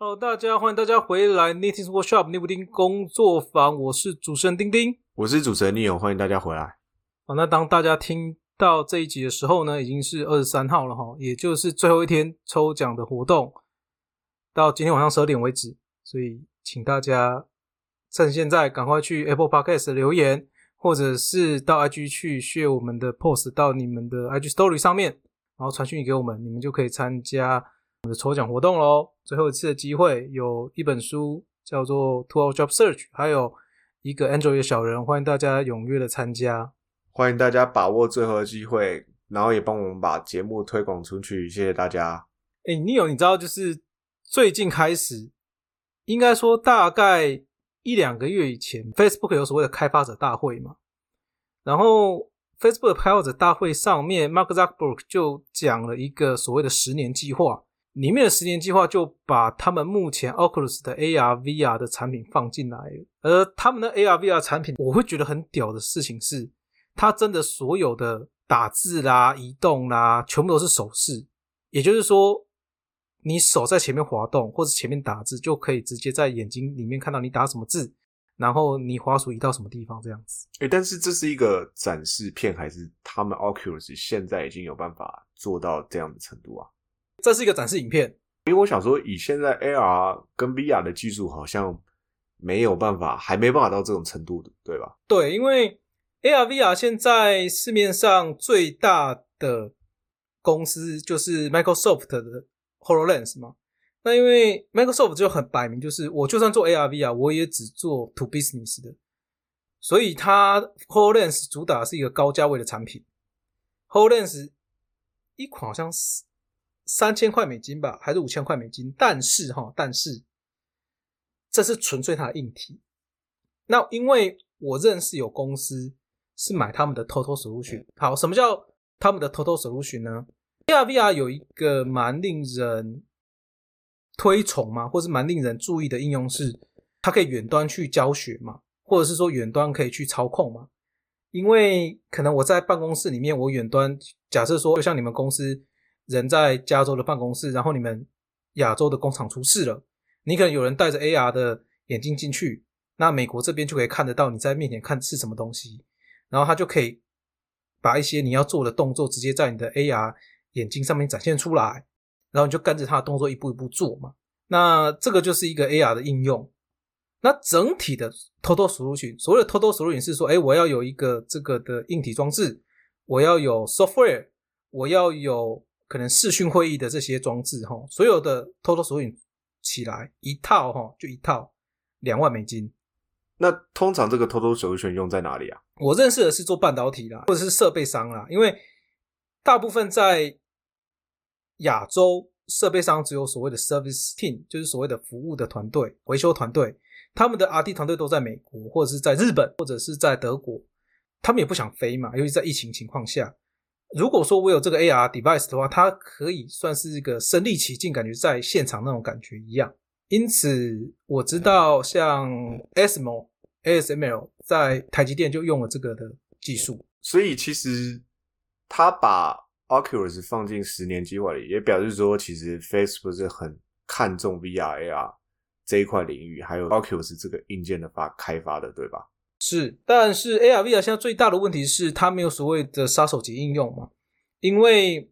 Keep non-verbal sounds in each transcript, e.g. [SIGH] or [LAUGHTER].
Hello，大家欢迎大家回来 Knitting Workshop 尼布丁工作坊，我是主持人丁丁。我是主持人 Neo，欢迎大家回来。好，那当大家听到这一集的时候呢，已经是二十三号了哈，也就是最后一天抽奖的活动，到今天晚上十二点为止，所以请大家趁现在赶快去 Apple Podcast 留言，或者是到 IG 去 share 我们的 post 到你们的 IG Story 上面，然后传讯给我们，你们就可以参加我们的抽奖活动喽。最后一次的机会，有一本书叫做《To Our Job Search》，还有一个 Android 的小人，欢迎大家踊跃的参加。欢迎大家把握最后的机会，然后也帮我们把节目推广出去，谢谢大家。哎，你有你知道，就是最近开始，应该说大概一两个月以前，Facebook 有所谓的开发者大会嘛。然后 Facebook 开发者大会上面，Mark Zuckerberg 就讲了一个所谓的十年计划，里面的十年计划就把他们目前 Oculus 的 AR、VR 的产品放进来。而他们的 AR、VR 产品，我会觉得很屌的事情是。它真的所有的打字啦、移动啦，全部都是手势。也就是说，你手在前面滑动，或者前面打字，就可以直接在眼睛里面看到你打什么字，然后你滑鼠移到什么地方这样子。哎，但是这是一个展示片，还是他们 Oculus 现在已经有办法做到这样的程度啊？这是一个展示影片。因为我想说，以现在 AR 跟 VR 的技术，好像没有办法，还没办法到这种程度的，对吧？对，因为。AR VR 现在市面上最大的公司就是 Microsoft 的 Hololens 嘛。那因为 Microsoft 就很摆明，就是我就算做 AR VR，我也只做 To Business 的。所以它 Hololens 主打是一个高价位的产品。Hololens 一款好像是三千块美金吧，还是五千块美金？但是哈，但是这是纯粹它的硬体。那因为我认识有公司。是买他们的 Total Solution。好，什么叫他们的 Total Solution 呢？AR VR 有一个蛮令人推崇嘛，或是蛮令人注意的应用是，它可以远端去教学嘛，或者是说远端可以去操控嘛。因为可能我在办公室里面，我远端假设说，就像你们公司人在加州的办公室，然后你们亚洲的工厂出事了，你可能有人戴着 AR 的眼镜进去，那美国这边就可以看得到你在面前看是什么东西。然后他就可以把一些你要做的动作直接在你的 AR 眼镜上面展现出来，然后你就跟着他的动作一步一步做嘛。那这个就是一个 AR 的应用。那整体的 Total Solution，所谓的 Total Solution 是说，哎，我要有一个这个的硬体装置，我要有 software，我要有可能视讯会议的这些装置，哈，所有的 Total Solution 起来一套，哈，就一套两万美金。那通常这个 Total Solution 用在哪里啊？我认识的是做半导体啦，或者是设备商啦，因为大部分在亚洲设备商只有所谓的 service team，就是所谓的服务的团队、维修团队，他们的 R D 团队都在美国或者是在日本或者是在德国，他们也不想飞嘛，尤其在疫情情况下。如果说我有这个 AR device 的话，它可以算是一个身临其境，感觉在现场那种感觉一样。因此我知道像 ASML ASML 在台积电就用了这个的技术，所以其实他把 Oculus 放进十年计划里，也表示说，其实 Facebook 是很看重 VR AR 这一块领域，还有 Oculus 这个硬件的发开发的，对吧？是，但是 AR VR 现在最大的问题是它没有所谓的杀手级应用嘛？因为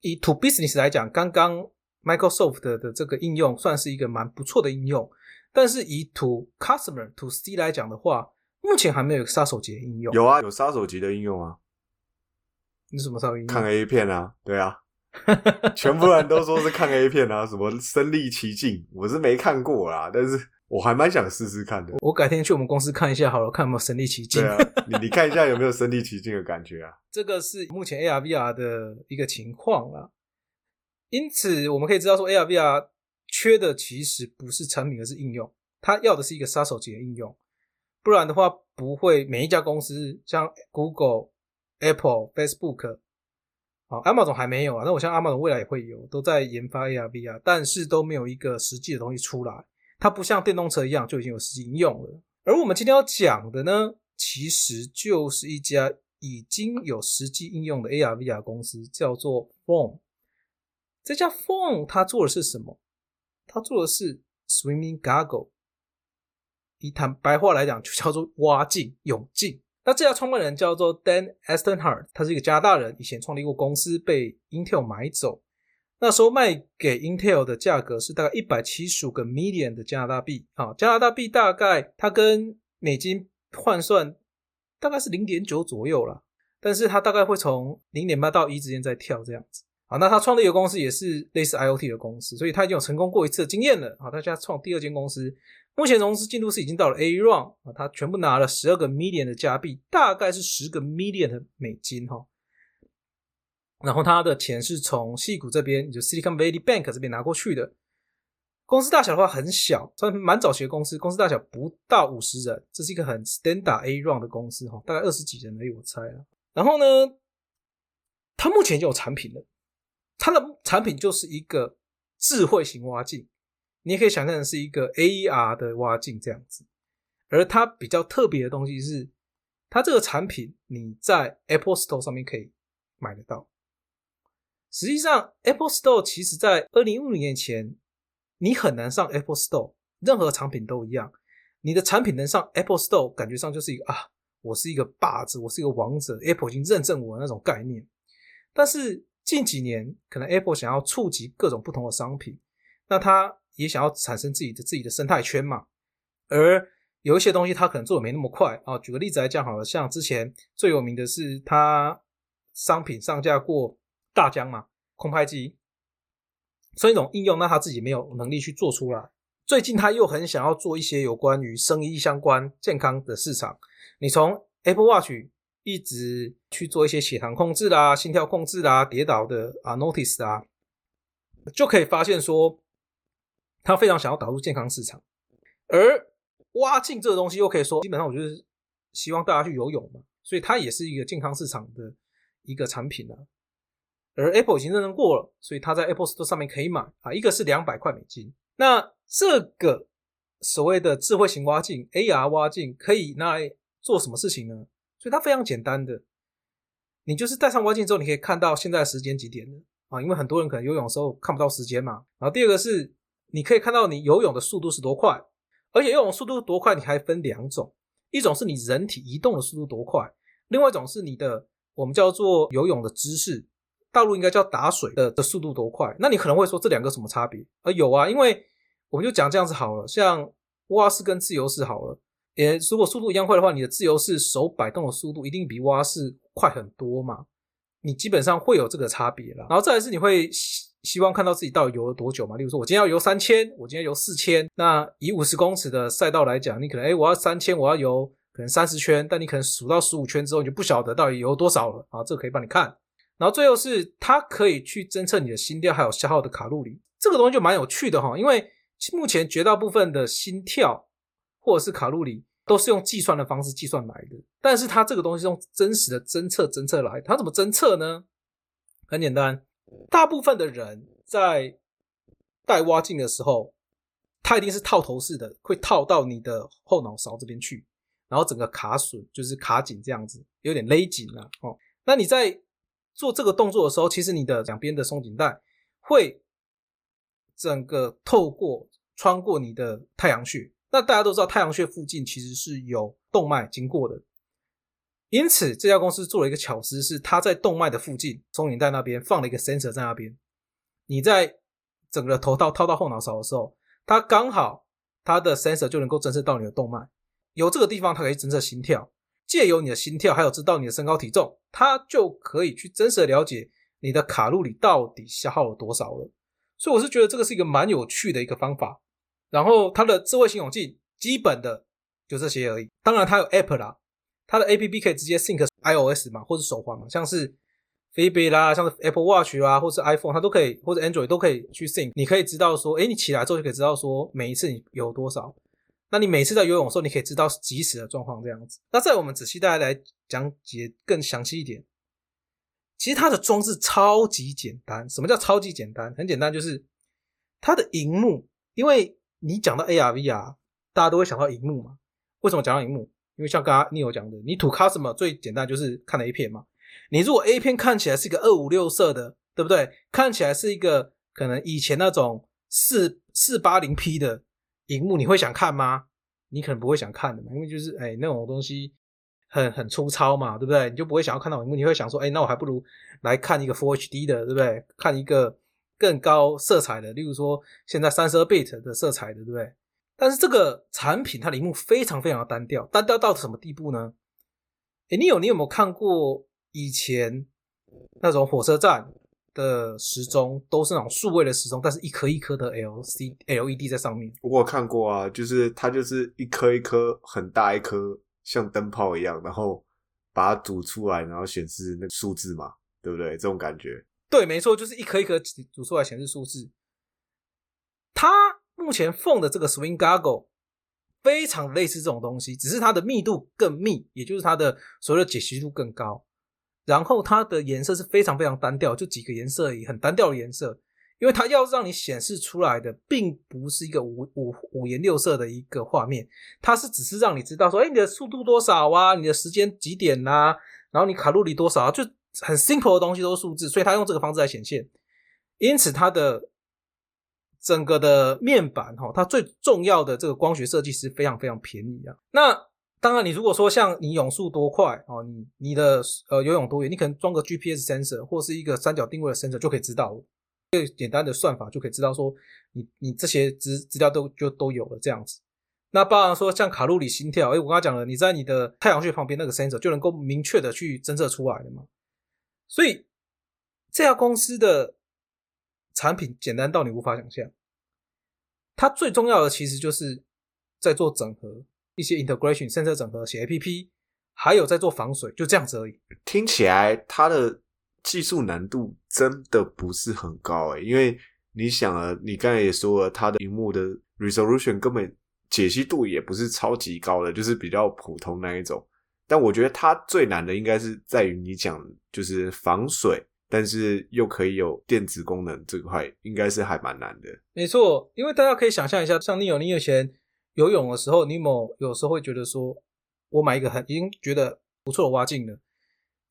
以 To Business 来讲，刚刚 Microsoft 的这个应用算是一个蛮不错的应用。但是以 to customer to C 来讲的话，目前还没有杀手级的应用。有啊，有杀手级的应用啊。你什么时候？看 A 片啊？对啊，[LAUGHS] 全部人都说是看 A 片啊，什么身临其境，我是没看过啦，但是我还蛮想试试看的。我改天去我们公司看一下好了，看有没有身临其境。对啊，[LAUGHS] 你你看一下有没有身临其境的感觉啊？这个是目前 AR VR 的一个情况啊。因此我们可以知道说 AR VR。缺的其实不是产品，而是应用。它要的是一个杀手级的应用，不然的话不会每一家公司像 Google、Apple、Facebook，好，Amazon 还没有啊。那我像 Amazon 未来也会有，都在研发 AR、VR，但是都没有一个实际的东西出来。它不像电动车一样就已经有实际应用了。而我们今天要讲的呢，其实就是一家已经有实际应用的 AR、VR 公司，叫做 Phone。这家 Phone 它做的是什么？它做的是 swimming goggle，以坦白话来讲，就叫做 [LAUGHS] 蛙镜、泳镜。那这家创办人叫做 Dan Estenhart，他是一个加拿大人，以前创立过公司，被 Intel 买走。那时候卖给 Intel 的价格是大概一百七十五个 million 的加拿大币啊，加拿大币大概它跟美金换算大概是零点九左右了，但是它大概会从零点八到一之间在跳这样子。好，那他创立的公司也是类似 IOT 的公司，所以他已经有成功过一次的经验了。好，他现在创第二间公司，目前融资进度是已经到了 A round 啊，他全部拿了十二个 million 的加币，大概是十个 million 的美金哈。然后他的钱是从西谷这边，就 Silicon Valley Bank 这边拿过去的。公司大小的话很小，算蛮早期的公司，公司大小不到五十人，这是一个很 standard A round 的公司哈，大概二十几人而已，我猜啊。然后呢，他目前就有产品了。它的产品就是一个智慧型挖镜，你也可以想象成是一个 AR 的挖镜这样子。而它比较特别的东西是，它这个产品你在 Apple Store 上面可以买得到。实际上，Apple Store 其实在二零一五年前，你很难上 Apple Store，任何产品都一样。你的产品能上 Apple Store，感觉上就是一个啊，我是一个霸子，我是一个王者，Apple 已经认证我那种概念。但是近几年，可能 Apple 想要触及各种不同的商品，那它也想要产生自己的自己的生态圈嘛。而有一些东西，它可能做的没那么快啊。举个例子来讲好了，像之前最有名的是它商品上架过大疆嘛，空拍机，所以一种应用，那他自己没有能力去做出来。最近他又很想要做一些有关于生意相关、健康的市场。你从 Apple Watch。一直去做一些血糖控制啦、心跳控制啦、跌倒的啊 notice 啊，就可以发现说，他非常想要导入健康市场。而蛙镜这个东西又可以说，基本上我就是希望大家去游泳嘛，所以它也是一个健康市场的一个产品啊。而 Apple 已经认证过了，所以它在 Apple Store 上面可以买啊，一个是两百块美金。那这个所谓的智慧型蛙镜 AR 蛙镜可以拿来做什么事情呢？所以它非常简单的，你就是戴上蛙镜之后，你可以看到现在时间几点了啊？因为很多人可能游泳的时候看不到时间嘛。然后第二个是，你可以看到你游泳的速度是多快，而且游泳速度多快，你还分两种，一种是你人体移动的速度多快，另外一种是你的我们叫做游泳的姿势，大陆应该叫打水的的速度多快。那你可能会说这两个什么差别？啊，有啊，因为我们就讲这样子好了，像蛙式跟自由式好了。也如果速度一样快的话，你的自由式手摆动的速度一定比蛙式快很多嘛？你基本上会有这个差别了。然后再来是你会希希望看到自己到底游了多久嘛？例如说，我今天要游三千，我今天游四千。那以五十公尺的赛道来讲，你可能哎，我要三千，我要游可能三十圈，但你可能数到十五圈之后，你就不晓得到底游多少了啊。这个可以帮你看。然后最后是它可以去侦测你的心跳还有消耗的卡路里，这个东西就蛮有趣的哈。因为目前绝大部分的心跳或者是卡路里。都是用计算的方式计算来的，但是它这个东西用真实的侦测侦测来，它怎么侦测呢？很简单，大部分的人在戴蛙镜的时候，它一定是套头式的，会套到你的后脑勺这边去，然后整个卡损就是卡紧这样子，有点勒紧了哦。那你在做这个动作的时候，其实你的两边的松紧带会整个透过穿过你的太阳穴。那大家都知道，太阳穴附近其实是有动脉经过的，因此这家公司做了一个巧思，是它在动脉的附近，松紧带那边放了一个 sensor 在那边。你在整个头套套到后脑勺的时候，它刚好它的 sensor 就能够侦测到你的动脉，由这个地方它可以侦测心跳，借由你的心跳，还有知道你的身高体重，它就可以去真实的了解你的卡路里到底消耗了多少了。所以我是觉得这个是一个蛮有趣的一个方法。然后它的智慧型泳镜基本的就这些而已。当然它有 App 啦，它的 App 可以直接 sync iOS 嘛，或者手环嘛，像是 Fitbit 啦，像是 Apple Watch 啦，或是 iPhone，它都可以，或者 Android 都可以去 sync。你可以知道说，哎，你起来之后就可以知道说每一次你有多少。那你每次在游泳的时候，你可以知道即时的状况这样子。那在我们仔细大家来讲解更详细一点，其实它的装置超级简单。什么叫超级简单？很简单，就是它的荧幕，因为你讲到 AR VR，大家都会想到荧幕嘛？为什么讲到荧幕？因为像刚刚你有讲的，你图 customer 最简单就是看 A 片嘛。你如果 A 片看起来是一个二五六色的，对不对？看起来是一个可能以前那种四四八零 P 的，荧幕，你会想看吗？你可能不会想看的嘛，因为就是哎那种东西很很粗糙嘛，对不对？你就不会想要看到荧幕，你会想说，哎，那我还不如来看一个 Full HD 的，对不对？看一个更高色彩的，例如说现在三十二 bit 的色彩的，对不对？但是这个产品它的荧幕非常非常的单调，单调到什么地步呢？哎，你有你有没有看过以前那种火车站的时钟，都是那种数位的时钟，但是一颗一颗的 L C L E D 在上面。我有看过啊，就是它就是一颗一颗很大一颗，像灯泡一样，然后把它煮出来，然后显示那个数字嘛，对不对？这种感觉。对，没错，就是一颗一颗煮出来显示数字。它目前放的这个 Swing Goggle 非常类似这种东西，只是它的密度更密，也就是它的所谓的解析度更高。然后它的颜色是非常非常单调，就几个颜色而已，很单调的颜色。因为它要让你显示出来的，并不是一个五五五颜六色的一个画面，它是只是让你知道说，哎，你的速度多少啊？你的时间几点呐？然后你卡路里多少啊？就很 simple 的东西都是数字，所以它用这个方式来显现。因此它的。整个的面板哈，它最重要的这个光学设计是非常非常便宜啊。那当然，你如果说像你泳速多快哦，你你的呃游泳多远，你可能装个 GPS sensor 或是一个三角定位的 sensor 就可以知道，最简单的算法就可以知道说你你这些资资料都就都有了这样子。那包含说像卡路里、心跳，哎，我刚刚讲了，你在你的太阳穴旁边那个 sensor 就能够明确的去侦测出来了嘛。所以这家公司的。产品简单到你无法想象，它最重要的其实就是在做整合一些 integration，甚至整合写 A P P，还有在做防水，就这样子而已。听起来它的技术难度真的不是很高诶，因为你想啊，你刚才也说了，它的荧幕的 resolution 根本解析度也不是超级高的，就是比较普通那一种。但我觉得它最难的应该是在于你讲就是防水。但是又可以有电子功能这块，应该是还蛮难的。没错，因为大家可以想象一下，像你有你以前游泳的时候，你某有时候会觉得说，我买一个很已经觉得不错的蛙镜了。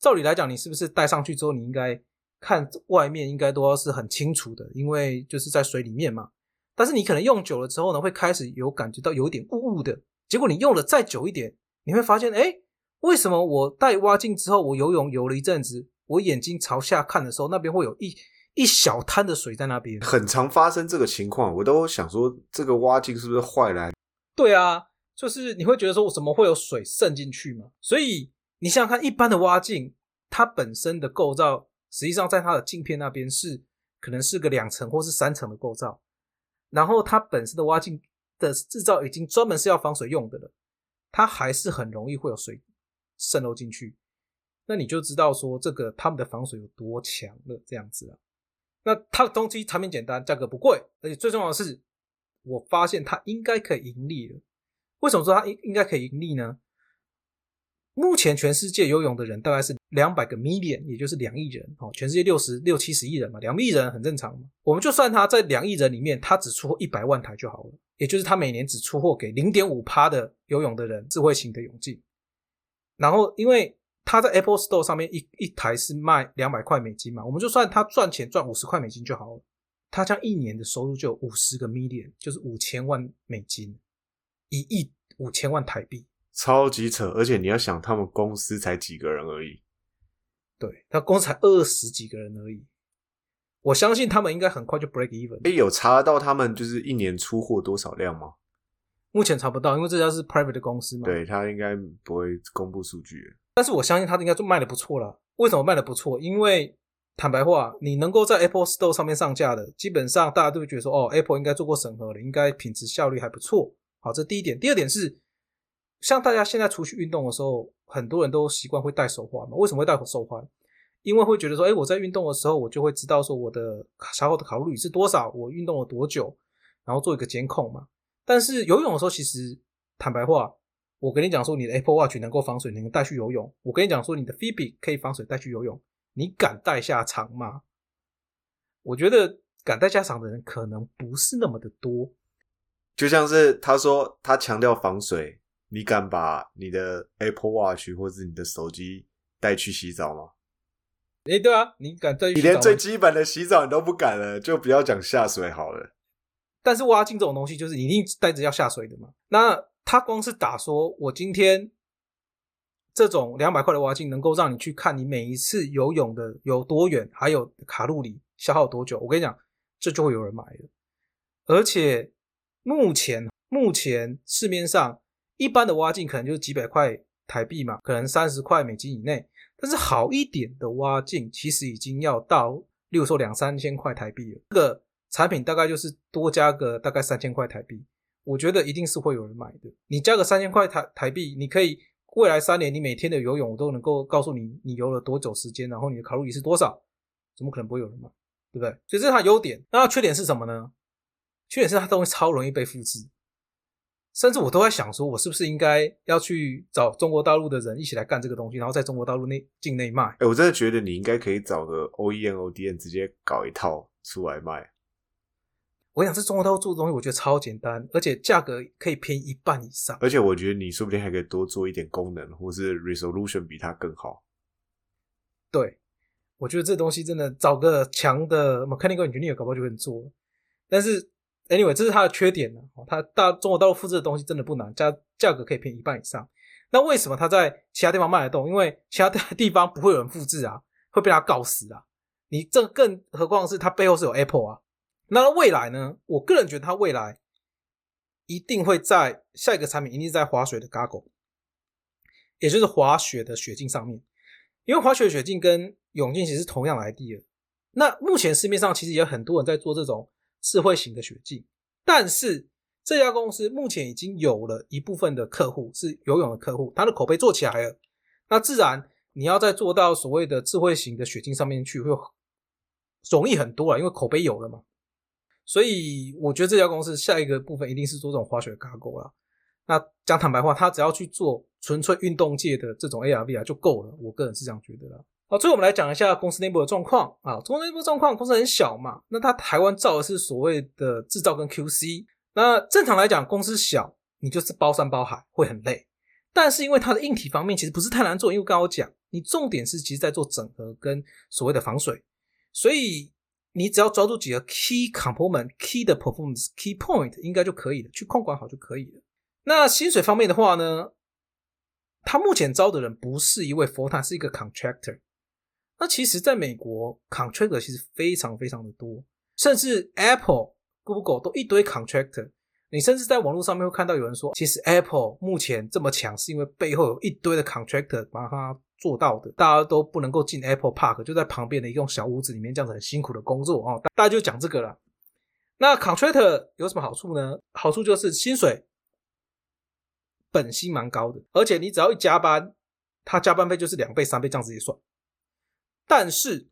照理来讲，你是不是戴上去之后，你应该看外面应该都要是很清楚的，因为就是在水里面嘛。但是你可能用久了之后呢，会开始有感觉到有点雾雾的。结果你用了再久一点，你会发现，哎，为什么我戴蛙镜之后，我游泳游了一阵子？我眼睛朝下看的时候，那边会有一一小滩的水在那边，很常发生这个情况。我都想说，这个蛙镜是不是坏了？对啊，就是你会觉得说我，怎么会有水渗进去嘛？所以你想想看，一般的蛙镜，它本身的构造，实际上在它的镜片那边是可能是个两层或是三层的构造，然后它本身的蛙镜的制造已经专门是要防水用的了，它还是很容易会有水渗漏进去。那你就知道说这个他们的防水有多强了，这样子啊。那它的东西产品简单，价格不贵，而且最重要的是，我发现它应该可以盈利了。为什么说它应应该可以盈利呢？目前全世界游泳的人大概是两百个 million，也就是两亿人哦。全世界六十六七十亿人嘛，两亿人很正常嘛。我们就算他在两亿人里面，他只出货一百万台就好了，也就是他每年只出货给零点五趴的游泳的人智慧型的泳镜。然后因为他在 Apple Store 上面一一台是卖两百块美金嘛，我们就算他赚钱赚五十块美金就好了，他将一年的收入就有五十个 million，就是五千万美金，一亿五千万台币，超级扯！而且你要想，他们公司才几个人而已，对他公司才二十几个人而已，我相信他们应该很快就 break even。哎，有查到他们就是一年出货多少量吗？目前查不到，因为这家是 private 的公司嘛，对他应该不会公布数据。但是我相信他应该就卖的不错了。为什么卖的不错？因为坦白话，你能够在 Apple Store 上面上架的，基本上大家都会觉得说，哦，Apple 应该做过审核了，应该品质效率还不错。好，这第一点。第二点是，像大家现在出去运动的时候，很多人都习惯会戴手环嘛。为什么会戴手环？因为会觉得说，哎，我在运动的时候，我就会知道说我的消耗的卡路里是多少，我运动了多久，然后做一个监控嘛。但是游泳的时候，其实坦白话。我跟你讲说，你的 Apple Watch 能够防水，能够带去游泳。我跟你讲说，你的 Fitbit 可以防水带去游泳，你敢带下场吗？我觉得敢带下场的人可能不是那么的多。就像是他说他强调防水，你敢把你的 Apple Watch 或者你的手机带去洗澡吗？哎，对啊，你敢带？你连最基本的洗澡你都不敢了，就不要讲下水好了。但是挖镜这种东西就是一定带着要下水的嘛。那他光是打说，我今天这种两百块的挖镜能够让你去看你每一次游泳的有多远，还有卡路里消耗多久，我跟你讲，这就会有人买的。而且目前目前市面上一般的挖镜可能就是几百块台币嘛，可能三十块美金以内。但是好一点的挖镜其实已经要到，例如说两三千块台币了。这个产品大概就是多加个大概三千块台币，我觉得一定是会有人买的。你加个三千块台台币，你可以未来三年你每天的游泳我都能够告诉你你游了多久时间，然后你的卡路里是多少，怎么可能不会有人买？对不对？所以这是它优点。那它缺点是什么呢？缺点是它东西超容易被复制。甚至我都在想，说我是不是应该要去找中国大陆的人一起来干这个东西，然后在中国大陆内境内卖。哎，我真的觉得你应该可以找个 OEM、ODM 直接搞一套出来卖。我想这中国大陆做的东西，我觉得超简单，而且价格可以便宜一半以上。而且我觉得你说不定还可以多做一点功能，或是 resolution 比它更好。对，我觉得这东西真的找个强的 mechanical engineer 搞不好就可以做，但是。Anyway，这是它的缺点呢。它大中国大陆复制的东西真的不难，价价格可以便宜一半以上。那为什么它在其他地方卖得动？因为其他地 [LAUGHS] 方不会有人复制啊，会被他告死啊。你这更何况是它背后是有 Apple 啊。那未来呢？我个人觉得它未来一定会在下一个产品，一定在滑雪的 Goggle，也就是滑雪的雪镜上面。因为滑雪雪镜跟泳镜其实同样来的。那目前市面上其实也有很多人在做这种。智慧型的雪镜，但是这家公司目前已经有了一部分的客户是游泳的客户，他的口碑做起来了，那自然你要再做到所谓的智慧型的雪镜上面去，会容易很多了，因为口碑有了嘛。所以我觉得这家公司下一个部分一定是做这种滑雪嘎钩了。那讲坦白话，他只要去做纯粹运动界的这种 AR VR 就够了，我个人是这样觉得了。好，最后我们来讲一下公司内部的状况啊。公司内部状况，公司很小嘛，那它台湾造的是所谓的制造跟 QC。那正常来讲，公司小，你就是包山包海，会很累。但是因为它的硬体方面其实不是太难做，因为刚刚我讲，你重点是其实在做整合跟所谓的防水，所以你只要抓住几个 key component、key 的 performance、key point，应该就可以了，去控管好就可以了。那薪水方面的话呢，他目前招的人不是一位 FOTA，是一个 contractor。那其实，在美国，contractor 其实非常非常的多，甚至 Apple、Google 都一堆 contractor。你甚至在网络上面会看到有人说，其实 Apple 目前这么强，是因为背后有一堆的 contractor 把它做到的。大家都不能够进 Apple Park，就在旁边的一栋小屋子里面，这样子很辛苦的工作哦。大家就讲这个了。那 contractor 有什么好处呢？好处就是薪水本薪蛮高的，而且你只要一加班，他加班费就是两倍、三倍这样子一算。但是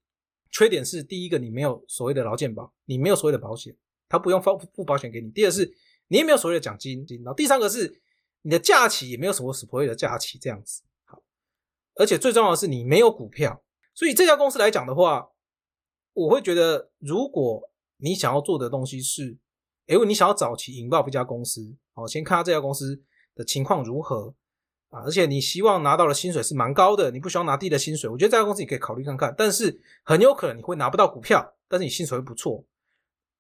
缺点是，第一个你没有所谓的劳健保，你没有所谓的保险，他不用付付保险给你。第二是，你也没有所谓的奖金。然后第三个是，你的假期也没有什么所谓的假期这样子。而且最重要的是，你没有股票。所以这家公司来讲的话，我会觉得，如果你想要做的东西是，哎，你想要早期引爆一家公司，好，先看下这家公司的情况如何。啊，而且你希望拿到的薪水是蛮高的，你不需要拿低的薪水，我觉得这家公司你可以考虑看看。但是很有可能你会拿不到股票，但是你薪水会不错，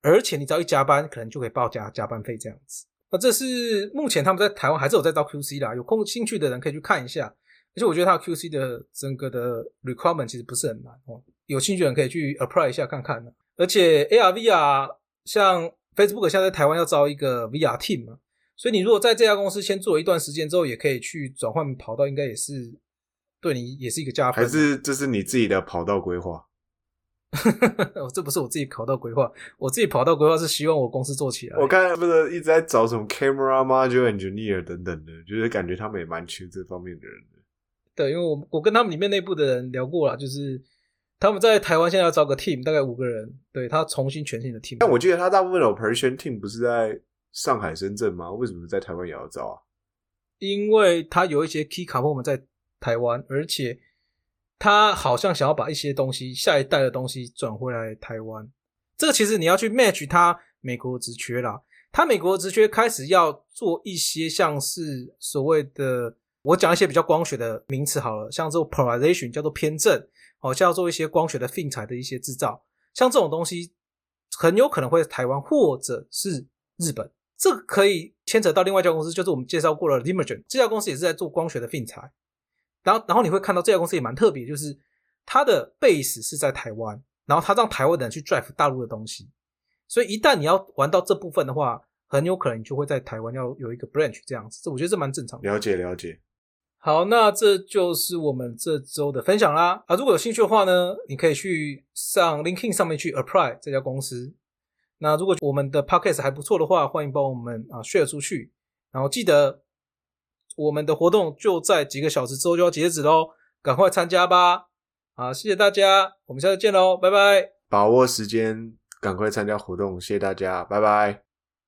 而且你只要一加班，可能就可以报加加班费这样子。那这是目前他们在台湾还是有在招 QC 啦，有空兴趣的人可以去看一下。而且我觉得他 QC 的整个的 requirement 其实不是很难哦，有兴趣的人可以去 apply 一下看看而且 ARVR 像 Facebook 现在在台湾要招一个 VR team 嘛。所以你如果在这家公司先做一段时间之后，也可以去转换跑道，应该也是对你也是一个加分。还是这是你自己的跑道规划？[LAUGHS] 这不是我自己跑道规划，我自己跑道规划是希望我公司做起来。我看不是一直在找什么 camera module engineer 等等的，就是感觉他们也蛮缺这方面的人的。对，因为我我跟他们里面内部的人聊过了，就是他们在台湾现在要招个 team，大概五个人，对他重新全新的 team。但我记得他大部分的 operation team 不是在。上海、深圳吗？为什么在台湾也要招啊？因为他有一些 key 卡 o 们在台湾，而且他好像想要把一些东西、下一代的东西转回来台湾。这个其实你要去 match 他美国职缺啦。他美国职缺开始要做一些像是所谓的，我讲一些比较光学的名词好了，像这种 polarization 叫做偏振，好，像要做一些光学的 fin 材的一些制造，像这种东西很有可能会台湾或者是。日本。这个可以牵扯到另外一家公司，就是我们介绍过了 Limergen 这家公司也是在做光学的 fin 材。然后，然后你会看到这家公司也蛮特别，就是它的 base 是在台湾，然后它让台湾的人去 drive 大陆的东西。所以一旦你要玩到这部分的话，很有可能你就会在台湾要有一个 branch 这样子。这我觉得这蛮正常的。了解了解。好，那这就是我们这周的分享啦。啊，如果有兴趣的话呢，你可以去上 LinkedIn 上面去 apply 这家公司。那如果我们的 podcast 还不错的话，欢迎帮我们啊 share 出去。然后记得我们的活动就在几个小时之后就要截止喽，赶快参加吧！好，谢谢大家，我们下次见喽，拜拜。把握时间，赶快参加活动，谢谢大家，拜拜。